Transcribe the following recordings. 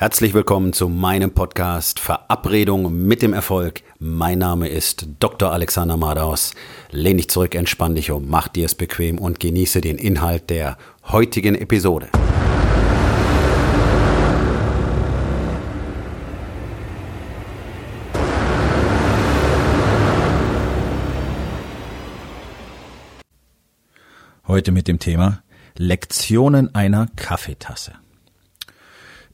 Herzlich willkommen zu meinem Podcast Verabredung mit dem Erfolg. Mein Name ist Dr. Alexander Madaus. Lehn dich zurück, entspann dich um, mach dir es bequem und genieße den Inhalt der heutigen Episode. Heute mit dem Thema Lektionen einer Kaffeetasse.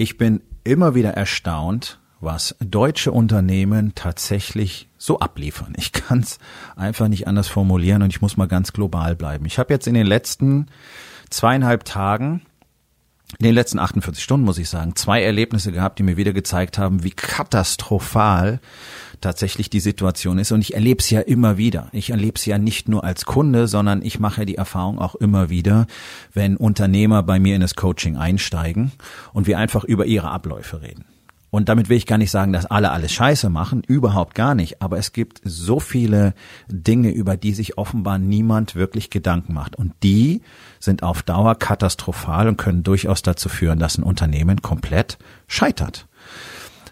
Ich bin immer wieder erstaunt, was deutsche Unternehmen tatsächlich so abliefern. Ich kann es einfach nicht anders formulieren und ich muss mal ganz global bleiben. Ich habe jetzt in den letzten zweieinhalb Tagen, in den letzten 48 Stunden muss ich sagen, zwei Erlebnisse gehabt, die mir wieder gezeigt haben, wie katastrophal tatsächlich die Situation ist. Und ich erlebe es ja immer wieder. Ich erlebe es ja nicht nur als Kunde, sondern ich mache die Erfahrung auch immer wieder, wenn Unternehmer bei mir in das Coaching einsteigen und wir einfach über ihre Abläufe reden. Und damit will ich gar nicht sagen, dass alle alles scheiße machen, überhaupt gar nicht. Aber es gibt so viele Dinge, über die sich offenbar niemand wirklich Gedanken macht. Und die sind auf Dauer katastrophal und können durchaus dazu führen, dass ein Unternehmen komplett scheitert.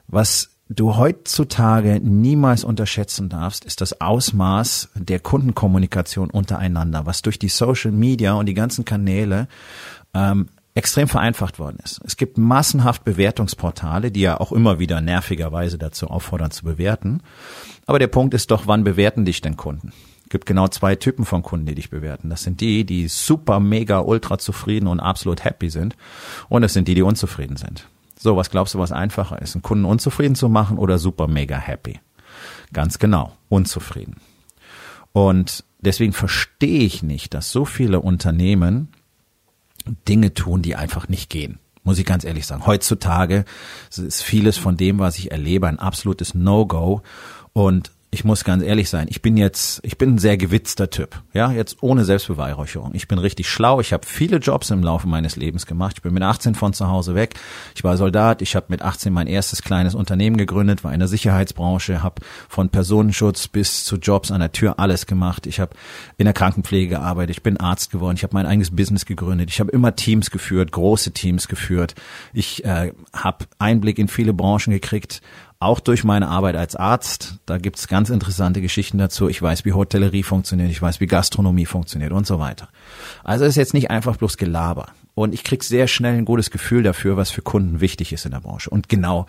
Was du heutzutage niemals unterschätzen darfst, ist das Ausmaß der Kundenkommunikation untereinander, was durch die Social Media und die ganzen Kanäle ähm, extrem vereinfacht worden ist. Es gibt massenhaft Bewertungsportale, die ja auch immer wieder nervigerweise dazu auffordern zu bewerten. Aber der Punkt ist doch, wann bewerten dich denn Kunden? Es gibt genau zwei Typen von Kunden, die dich bewerten. Das sind die, die super, mega, ultra zufrieden und absolut happy sind. Und es sind die, die unzufrieden sind. So, was glaubst du, was einfacher ist? Einen Kunden unzufrieden zu machen oder super mega happy? Ganz genau, unzufrieden. Und deswegen verstehe ich nicht, dass so viele Unternehmen Dinge tun, die einfach nicht gehen. Muss ich ganz ehrlich sagen. Heutzutage ist vieles von dem, was ich erlebe, ein absolutes No-Go. Und ich muss ganz ehrlich sein, ich bin jetzt, ich bin ein sehr gewitzter Typ, ja, jetzt ohne Selbstbeweihräucherung. Ich bin richtig schlau, ich habe viele Jobs im Laufe meines Lebens gemacht. Ich bin mit 18 von zu Hause weg. Ich war Soldat, ich habe mit 18 mein erstes kleines Unternehmen gegründet, war in der Sicherheitsbranche, habe von Personenschutz bis zu Jobs an der Tür alles gemacht. Ich habe in der Krankenpflege gearbeitet, ich bin Arzt geworden, ich habe mein eigenes Business gegründet, ich habe immer Teams geführt, große Teams geführt. Ich äh, habe Einblick in viele Branchen gekriegt, auch durch meine Arbeit als Arzt, da gibt's ganz interessante Geschichten dazu. Ich weiß, wie Hotellerie funktioniert, ich weiß, wie Gastronomie funktioniert und so weiter. Also es ist jetzt nicht einfach bloß Gelaber. Und ich krieg sehr schnell ein gutes Gefühl dafür, was für Kunden wichtig ist in der Branche. Und genau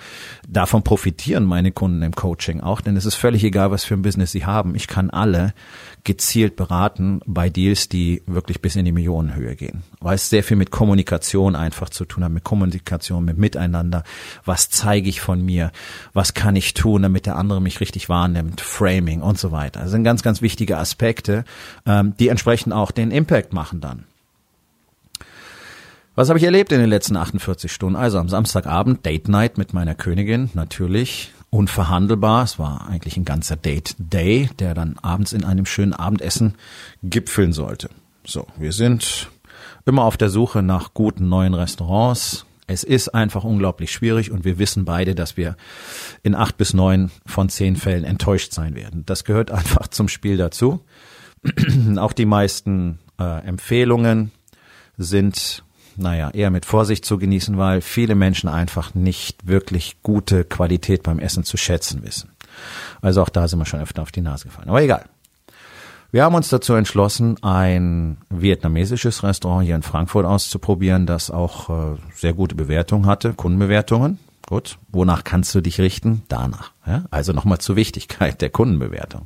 davon profitieren meine Kunden im Coaching auch, denn es ist völlig egal, was für ein Business sie haben. Ich kann alle gezielt beraten bei Deals, die wirklich bis in die Millionenhöhe gehen. Weil es sehr viel mit Kommunikation einfach zu tun hat, mit Kommunikation, mit Miteinander. Was zeige ich von mir? Was kann ich tun, damit der andere mich richtig wahrnimmt? Framing und so weiter. Das sind ganz, ganz wichtige Aspekte, ähm, die entsprechend auch den Impact machen dann. Was habe ich erlebt in den letzten 48 Stunden? Also am Samstagabend Date Night mit meiner Königin, natürlich unverhandelbar. Es war eigentlich ein ganzer Date Day, der dann abends in einem schönen Abendessen gipfeln sollte. So, wir sind immer auf der Suche nach guten neuen Restaurants. Es ist einfach unglaublich schwierig und wir wissen beide, dass wir in acht bis neun von zehn Fällen enttäuscht sein werden. Das gehört einfach zum Spiel dazu. Auch die meisten äh, Empfehlungen sind naja, eher mit Vorsicht zu genießen, weil viele Menschen einfach nicht wirklich gute Qualität beim Essen zu schätzen wissen. Also auch da sind wir schon öfter auf die Nase gefallen. Aber egal. Wir haben uns dazu entschlossen, ein vietnamesisches Restaurant hier in Frankfurt auszuprobieren, das auch äh, sehr gute Bewertungen hatte, Kundenbewertungen. Gut, wonach kannst du dich richten? Danach. Ja? Also nochmal zur Wichtigkeit der Kundenbewertung.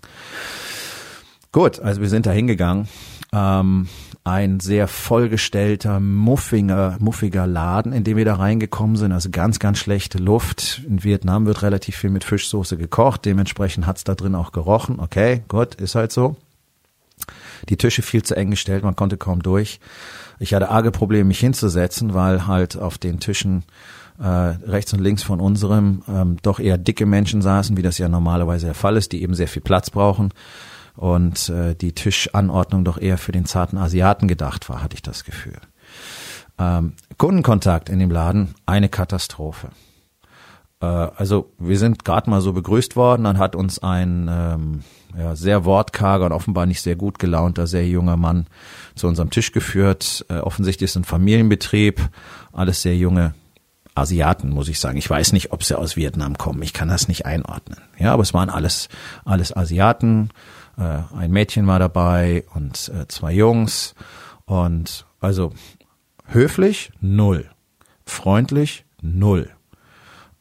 Gut, also wir sind da hingegangen. Ähm, ein sehr vollgestellter, muffiger, muffiger Laden, in dem wir da reingekommen sind. Also ganz, ganz schlechte Luft. In Vietnam wird relativ viel mit Fischsoße gekocht. Dementsprechend hat's da drin auch gerochen. Okay, gut, ist halt so. Die Tische viel zu eng gestellt, man konnte kaum durch. Ich hatte arge Probleme, mich hinzusetzen, weil halt auf den Tischen äh, rechts und links von unserem ähm, doch eher dicke Menschen saßen, wie das ja normalerweise der Fall ist, die eben sehr viel Platz brauchen und äh, die Tischanordnung doch eher für den zarten Asiaten gedacht war, hatte ich das Gefühl. Ähm, Kundenkontakt in dem Laden, eine Katastrophe. Äh, also wir sind gerade mal so begrüßt worden, dann hat uns ein ähm, ja, sehr wortkarger und offenbar nicht sehr gut gelaunter, sehr junger Mann zu unserem Tisch geführt. Äh, offensichtlich ist ein Familienbetrieb, alles sehr junge Asiaten, muss ich sagen. Ich weiß nicht, ob sie aus Vietnam kommen. Ich kann das nicht einordnen. Ja, aber es waren alles, alles Asiaten. Äh, ein Mädchen war dabei und äh, zwei Jungs. Und also höflich, null. Freundlich, null.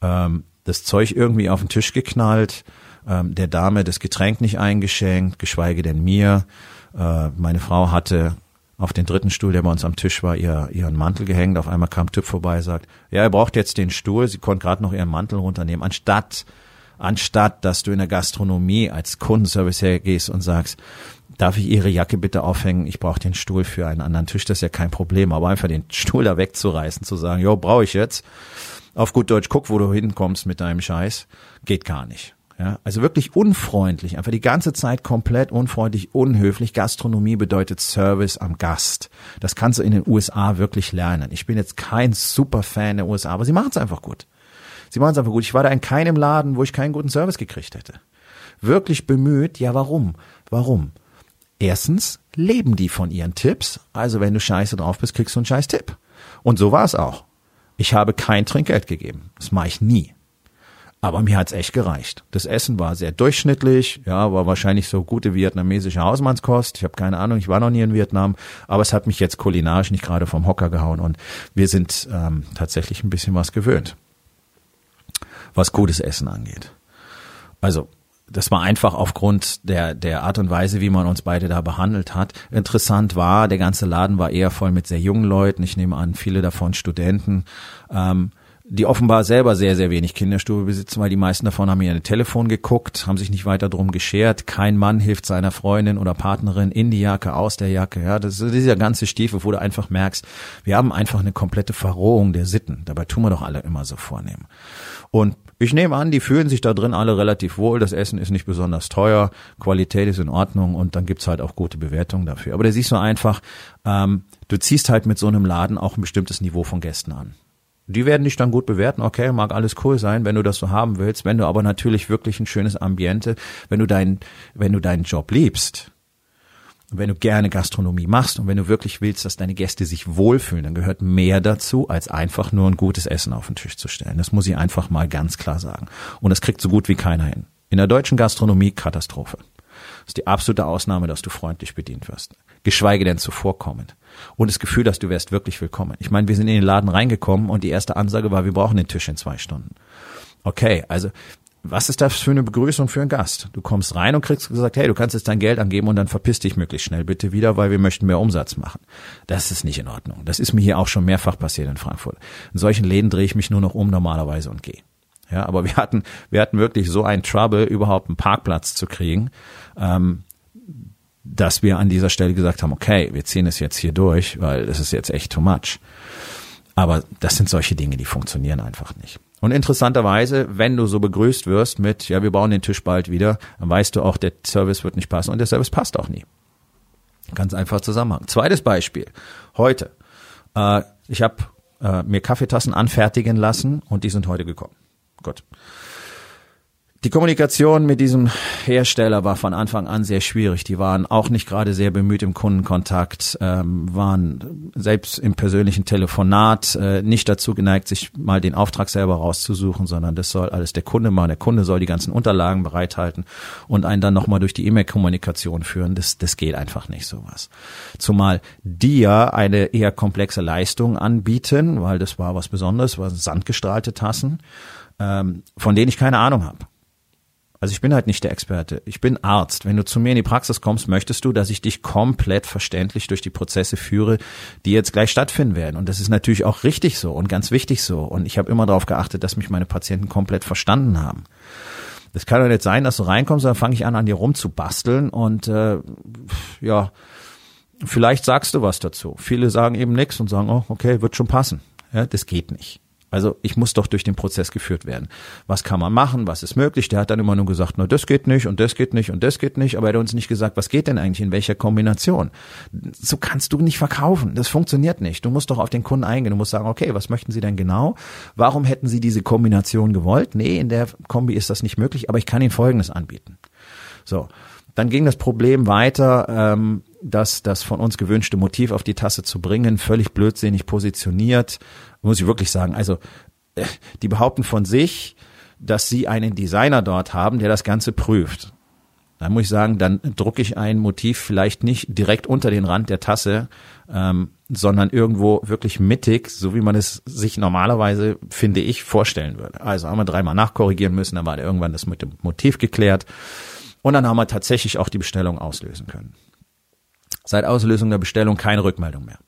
Ähm, das Zeug irgendwie auf den Tisch geknallt, ähm, der Dame das Getränk nicht eingeschenkt, geschweige denn mir. Äh, meine Frau hatte auf den dritten Stuhl, der bei uns am Tisch war, ihr, ihren Mantel gehängt. Auf einmal kam Typ vorbei, sagt, ja, er braucht jetzt den Stuhl. Sie konnte gerade noch ihren Mantel runternehmen. Anstatt, anstatt, dass du in der Gastronomie als Kundenservice hergehst und sagst, darf ich Ihre Jacke bitte aufhängen? Ich brauche den Stuhl für einen anderen Tisch. Das ist ja kein Problem. Aber einfach den Stuhl da wegzureißen, zu sagen, jo, brauche ich jetzt. Auf gut Deutsch, guck, wo du hinkommst mit deinem Scheiß. Geht gar nicht. Ja, also wirklich unfreundlich, einfach die ganze Zeit komplett unfreundlich, unhöflich. Gastronomie bedeutet Service am Gast. Das kannst du in den USA wirklich lernen. Ich bin jetzt kein Superfan der USA, aber sie machen es einfach gut. Sie machen es einfach gut. Ich war da in keinem Laden, wo ich keinen guten Service gekriegt hätte. Wirklich bemüht. Ja, warum? Warum? Erstens leben die von ihren Tipps. Also wenn du scheiße drauf bist, kriegst du einen scheiß Tipp. Und so war es auch. Ich habe kein Trinkgeld gegeben. Das mache ich nie. Aber mir hat's echt gereicht. Das Essen war sehr durchschnittlich, ja, war wahrscheinlich so gute vietnamesische Hausmannskost. Ich habe keine Ahnung, ich war noch nie in Vietnam, aber es hat mich jetzt kulinarisch nicht gerade vom Hocker gehauen und wir sind ähm, tatsächlich ein bisschen was gewöhnt, was gutes Essen angeht. Also das war einfach aufgrund der, der Art und Weise, wie man uns beide da behandelt hat. Interessant war, der ganze Laden war eher voll mit sehr jungen Leuten. Ich nehme an, viele davon Studenten. Ähm, die offenbar selber sehr, sehr wenig Kinderstube besitzen, weil die meisten davon haben ihr Telefon geguckt, haben sich nicht weiter drum geschert. Kein Mann hilft seiner Freundin oder Partnerin in die Jacke, aus der Jacke. Ja, das ist dieser ganze Stiefel, wo du einfach merkst, wir haben einfach eine komplette Verrohung der Sitten. Dabei tun wir doch alle immer so vornehmen. Und ich nehme an, die fühlen sich da drin alle relativ wohl. Das Essen ist nicht besonders teuer, Qualität ist in Ordnung und dann gibt's halt auch gute Bewertungen dafür. Aber da siehst du einfach, ähm, du ziehst halt mit so einem Laden auch ein bestimmtes Niveau von Gästen an. Die werden dich dann gut bewerten, okay, mag alles cool sein, wenn du das so haben willst. Wenn du aber natürlich wirklich ein schönes Ambiente, wenn du dein, wenn du deinen Job liebst, und wenn du gerne Gastronomie machst und wenn du wirklich willst, dass deine Gäste sich wohlfühlen, dann gehört mehr dazu, als einfach nur ein gutes Essen auf den Tisch zu stellen. Das muss ich einfach mal ganz klar sagen. Und das kriegt so gut wie keiner hin. In der deutschen Gastronomie Katastrophe. Ist die absolute Ausnahme, dass du freundlich bedient wirst. Geschweige denn zuvorkommend und das Gefühl, dass du wärst wirklich willkommen. Ich meine, wir sind in den Laden reingekommen und die erste Ansage war, wir brauchen den Tisch in zwei Stunden. Okay, also was ist das für eine Begrüßung für einen Gast? Du kommst rein und kriegst gesagt, hey, du kannst jetzt dein Geld angeben und dann verpiss dich möglichst schnell bitte wieder, weil wir möchten mehr Umsatz machen. Das ist nicht in Ordnung. Das ist mir hier auch schon mehrfach passiert in Frankfurt. In solchen Läden drehe ich mich nur noch um normalerweise und gehe. Ja, aber wir hatten, wir hatten wirklich so ein Trouble, überhaupt einen Parkplatz zu kriegen. Ähm, dass wir an dieser Stelle gesagt haben, okay, wir ziehen es jetzt hier durch, weil das ist jetzt echt too much. Aber das sind solche Dinge, die funktionieren einfach nicht. Und interessanterweise, wenn du so begrüßt wirst mit, ja, wir bauen den Tisch bald wieder, dann weißt du auch, der Service wird nicht passen und der Service passt auch nie. Ganz einfach Zusammenhang. Zweites Beispiel. Heute. Äh, ich habe äh, mir Kaffeetassen anfertigen lassen und die sind heute gekommen. Gut. Die Kommunikation mit diesem Hersteller war von Anfang an sehr schwierig. Die waren auch nicht gerade sehr bemüht im Kundenkontakt, ähm, waren selbst im persönlichen Telefonat äh, nicht dazu geneigt, sich mal den Auftrag selber rauszusuchen, sondern das soll alles der Kunde machen. Der Kunde soll die ganzen Unterlagen bereithalten und einen dann nochmal durch die E-Mail-Kommunikation führen. Das, das geht einfach nicht sowas. Zumal die ja eine eher komplexe Leistung anbieten, weil das war was Besonderes, war sandgestrahlte Tassen, ähm, von denen ich keine Ahnung habe. Also ich bin halt nicht der Experte. Ich bin Arzt. Wenn du zu mir in die Praxis kommst, möchtest du, dass ich dich komplett verständlich durch die Prozesse führe, die jetzt gleich stattfinden werden. Und das ist natürlich auch richtig so und ganz wichtig so. Und ich habe immer darauf geachtet, dass mich meine Patienten komplett verstanden haben. Das kann doch nicht sein, dass du reinkommst, dann fange ich an, an dir rumzubasteln und äh, ja, vielleicht sagst du was dazu. Viele sagen eben nichts und sagen, oh, okay, wird schon passen. Ja, das geht nicht. Also ich muss doch durch den Prozess geführt werden. Was kann man machen? Was ist möglich? Der hat dann immer nur gesagt, na, das geht nicht und das geht nicht und das geht nicht, aber er hat uns nicht gesagt, was geht denn eigentlich in welcher Kombination? So kannst du nicht verkaufen. Das funktioniert nicht. Du musst doch auf den Kunden eingehen. Du musst sagen, okay, was möchten Sie denn genau? Warum hätten Sie diese Kombination gewollt? Nee, in der Kombi ist das nicht möglich, aber ich kann Ihnen Folgendes anbieten. So. Dann ging das Problem weiter, ähm, dass das von uns gewünschte Motiv auf die Tasse zu bringen, völlig blödsinnig positioniert, muss ich wirklich sagen. Also äh, die behaupten von sich, dass sie einen Designer dort haben, der das Ganze prüft. Dann muss ich sagen, dann drucke ich ein Motiv vielleicht nicht direkt unter den Rand der Tasse, ähm, sondern irgendwo wirklich mittig, so wie man es sich normalerweise, finde ich, vorstellen würde. Also haben wir dreimal nachkorrigieren müssen, dann war irgendwann das mit dem Motiv geklärt und dann haben wir tatsächlich auch die Bestellung auslösen können. Seit Auslösung der Bestellung keine Rückmeldung mehr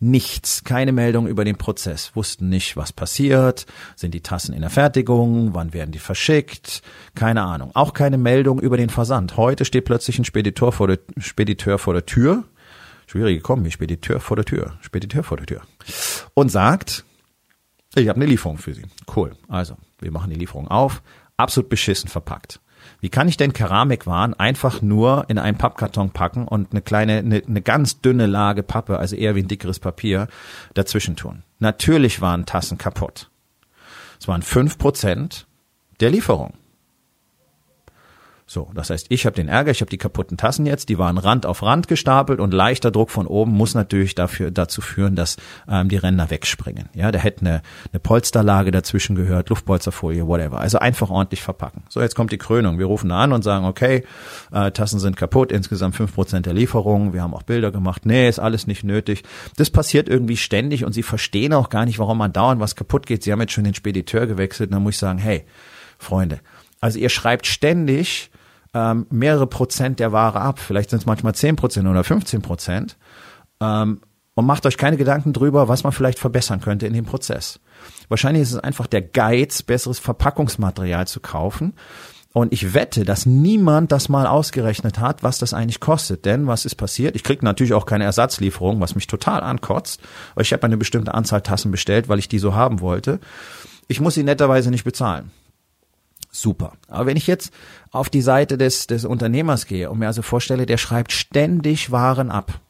nichts, keine Meldung über den Prozess, wussten nicht, was passiert, sind die Tassen in der Fertigung, wann werden die verschickt, keine Ahnung. Auch keine Meldung über den Versand. Heute steht plötzlich ein Speditor vor der, Spediteur vor der Tür, schwierige Kombi, Spediteur vor der Tür, Spediteur vor der Tür und sagt, ich habe eine Lieferung für Sie. Cool. Also, wir machen die Lieferung auf, absolut beschissen verpackt. Wie kann ich denn Keramikwaren einfach nur in einen Pappkarton packen und eine kleine, eine, eine ganz dünne Lage Pappe, also eher wie ein dickeres Papier, dazwischen tun? Natürlich waren Tassen kaputt. Es waren fünf Prozent der Lieferung. So, das heißt, ich habe den Ärger, ich habe die kaputten Tassen jetzt, die waren Rand auf Rand gestapelt und leichter Druck von oben muss natürlich dafür dazu führen, dass ähm, die Ränder wegspringen. Ja, da hätte eine, eine Polsterlage dazwischen gehört, Luftpolsterfolie, whatever. Also einfach ordentlich verpacken. So, jetzt kommt die Krönung. Wir rufen an und sagen, okay, äh, Tassen sind kaputt, insgesamt fünf Prozent der Lieferung. Wir haben auch Bilder gemacht. Nee, ist alles nicht nötig. Das passiert irgendwie ständig und sie verstehen auch gar nicht, warum man dauernd was kaputt geht. Sie haben jetzt schon den Spediteur gewechselt. Und dann muss ich sagen, hey, Freunde, also ihr schreibt ständig ähm, mehrere Prozent der Ware ab. Vielleicht sind es manchmal zehn Prozent oder 15 Prozent. Ähm, und macht euch keine Gedanken drüber, was man vielleicht verbessern könnte in dem Prozess. Wahrscheinlich ist es einfach der Geiz, besseres Verpackungsmaterial zu kaufen. Und ich wette, dass niemand das mal ausgerechnet hat, was das eigentlich kostet. Denn was ist passiert? Ich kriege natürlich auch keine Ersatzlieferung, was mich total ankotzt. Weil ich habe eine bestimmte Anzahl Tassen bestellt, weil ich die so haben wollte. Ich muss sie netterweise nicht bezahlen super. Aber wenn ich jetzt auf die Seite des, des Unternehmers gehe und mir also vorstelle, der schreibt ständig Waren ab,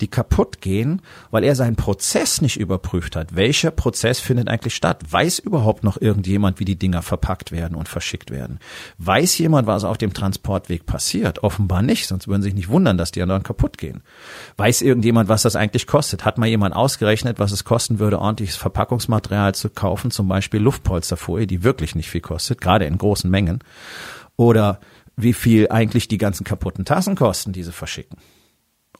die kaputt gehen, weil er seinen Prozess nicht überprüft hat. Welcher Prozess findet eigentlich statt? Weiß überhaupt noch irgendjemand, wie die Dinger verpackt werden und verschickt werden? Weiß jemand, was auf dem Transportweg passiert? Offenbar nicht, sonst würden sie sich nicht wundern, dass die anderen kaputt gehen. Weiß irgendjemand, was das eigentlich kostet? Hat mal jemand ausgerechnet, was es kosten würde, ordentliches Verpackungsmaterial zu kaufen, zum Beispiel Luftpolsterfolie, die wirklich nicht viel kostet, gerade in großen Mengen? Oder wie viel eigentlich die ganzen kaputten Tassen kosten, die sie verschicken?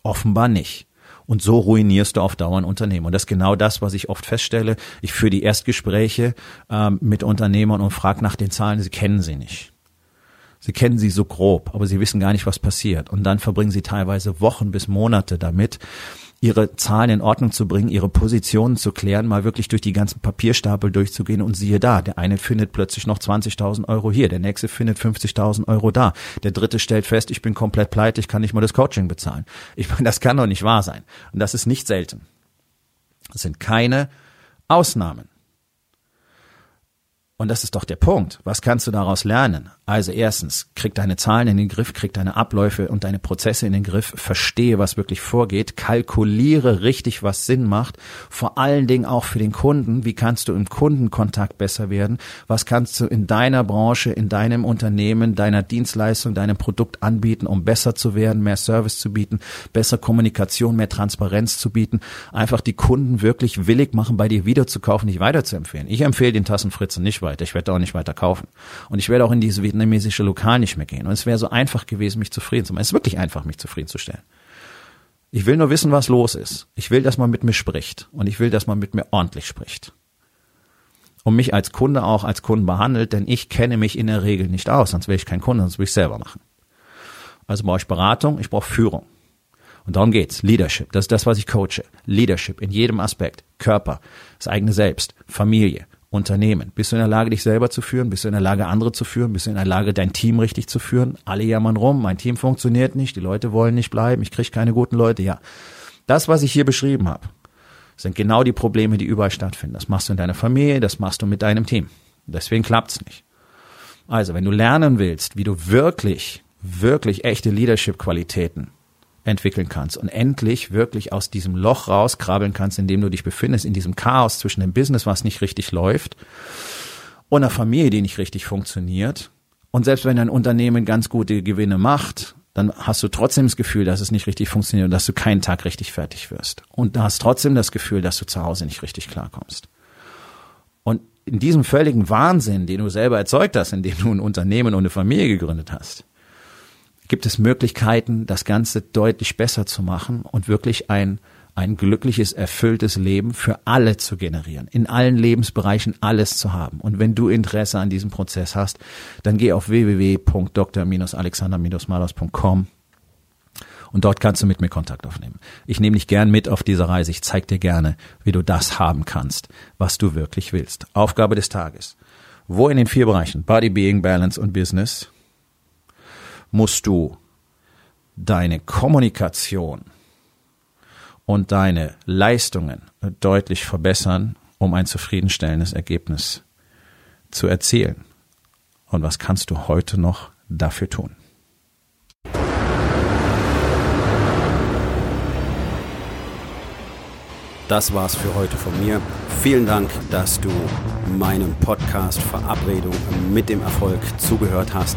Offenbar nicht. Und so ruinierst du auf Dauer ein Unternehmen. Und das ist genau das, was ich oft feststelle. Ich führe die Erstgespräche ähm, mit Unternehmern und frage nach den Zahlen, sie kennen sie nicht. Sie kennen sie so grob, aber sie wissen gar nicht, was passiert. Und dann verbringen sie teilweise Wochen bis Monate damit, ihre Zahlen in Ordnung zu bringen, ihre Positionen zu klären, mal wirklich durch die ganzen Papierstapel durchzugehen und siehe da, der eine findet plötzlich noch 20.000 Euro hier, der nächste findet 50.000 Euro da, der dritte stellt fest, ich bin komplett pleite, ich kann nicht mal das Coaching bezahlen. Ich meine, das kann doch nicht wahr sein. Und das ist nicht selten. Das sind keine Ausnahmen. Und das ist doch der Punkt. Was kannst du daraus lernen? Also erstens, krieg deine Zahlen in den Griff, krieg deine Abläufe und deine Prozesse in den Griff, verstehe, was wirklich vorgeht, kalkuliere richtig, was Sinn macht, vor allen Dingen auch für den Kunden. Wie kannst du im Kundenkontakt besser werden? Was kannst du in deiner Branche, in deinem Unternehmen, deiner Dienstleistung, deinem Produkt anbieten, um besser zu werden, mehr Service zu bieten, besser Kommunikation, mehr Transparenz zu bieten, einfach die Kunden wirklich willig machen, bei dir wieder zu kaufen, dich weiterzuempfehlen. Ich empfehle den Tassenfritzen nicht weiter. Ich werde auch nicht weiter kaufen. Und ich werde auch in dieses vietnamesische Lokal nicht mehr gehen. Und es wäre so einfach gewesen, mich zufrieden zu machen. Es ist wirklich einfach, mich zufriedenzustellen. Ich will nur wissen, was los ist. Ich will, dass man mit mir spricht. Und ich will, dass man mit mir ordentlich spricht. Und mich als Kunde auch als Kunden behandelt, denn ich kenne mich in der Regel nicht aus, sonst wäre ich kein Kunde, sonst würde ich selber machen. Also brauche ich Beratung, ich brauche Führung. Und darum geht's. Leadership. Das ist das, was ich coache. Leadership in jedem Aspekt. Körper, das eigene Selbst, Familie, Unternehmen? Bist du in der Lage, dich selber zu führen? Bist du in der Lage, andere zu führen? Bist du in der Lage, dein Team richtig zu führen? Alle jammern rum, mein Team funktioniert nicht, die Leute wollen nicht bleiben, ich kriege keine guten Leute. Ja, das, was ich hier beschrieben habe, sind genau die Probleme, die überall stattfinden. Das machst du in deiner Familie, das machst du mit deinem Team. Deswegen klappt's nicht. Also, wenn du lernen willst, wie du wirklich, wirklich echte Leadership-Qualitäten entwickeln kannst und endlich wirklich aus diesem Loch rauskrabbeln kannst, in dem du dich befindest, in diesem Chaos zwischen dem Business, was nicht richtig läuft, und einer Familie, die nicht richtig funktioniert. Und selbst wenn dein Unternehmen ganz gute Gewinne macht, dann hast du trotzdem das Gefühl, dass es nicht richtig funktioniert und dass du keinen Tag richtig fertig wirst. Und du hast trotzdem das Gefühl, dass du zu Hause nicht richtig klarkommst. Und in diesem völligen Wahnsinn, den du selber erzeugt hast, indem du ein Unternehmen und eine Familie gegründet hast, gibt es Möglichkeiten, das Ganze deutlich besser zu machen und wirklich ein, ein glückliches, erfülltes Leben für alle zu generieren, in allen Lebensbereichen alles zu haben. Und wenn du Interesse an diesem Prozess hast, dann geh auf www.dr-alexander-malos.com und dort kannst du mit mir Kontakt aufnehmen. Ich nehme dich gern mit auf diese Reise. Ich zeige dir gerne, wie du das haben kannst, was du wirklich willst. Aufgabe des Tages. Wo in den vier Bereichen Body, Being, Balance und Business musst du deine Kommunikation und deine Leistungen deutlich verbessern, um ein zufriedenstellendes Ergebnis zu erzielen. Und was kannst du heute noch dafür tun? Das war's für heute von mir. Vielen Dank, dass du meinem Podcast Verabredung mit dem Erfolg zugehört hast.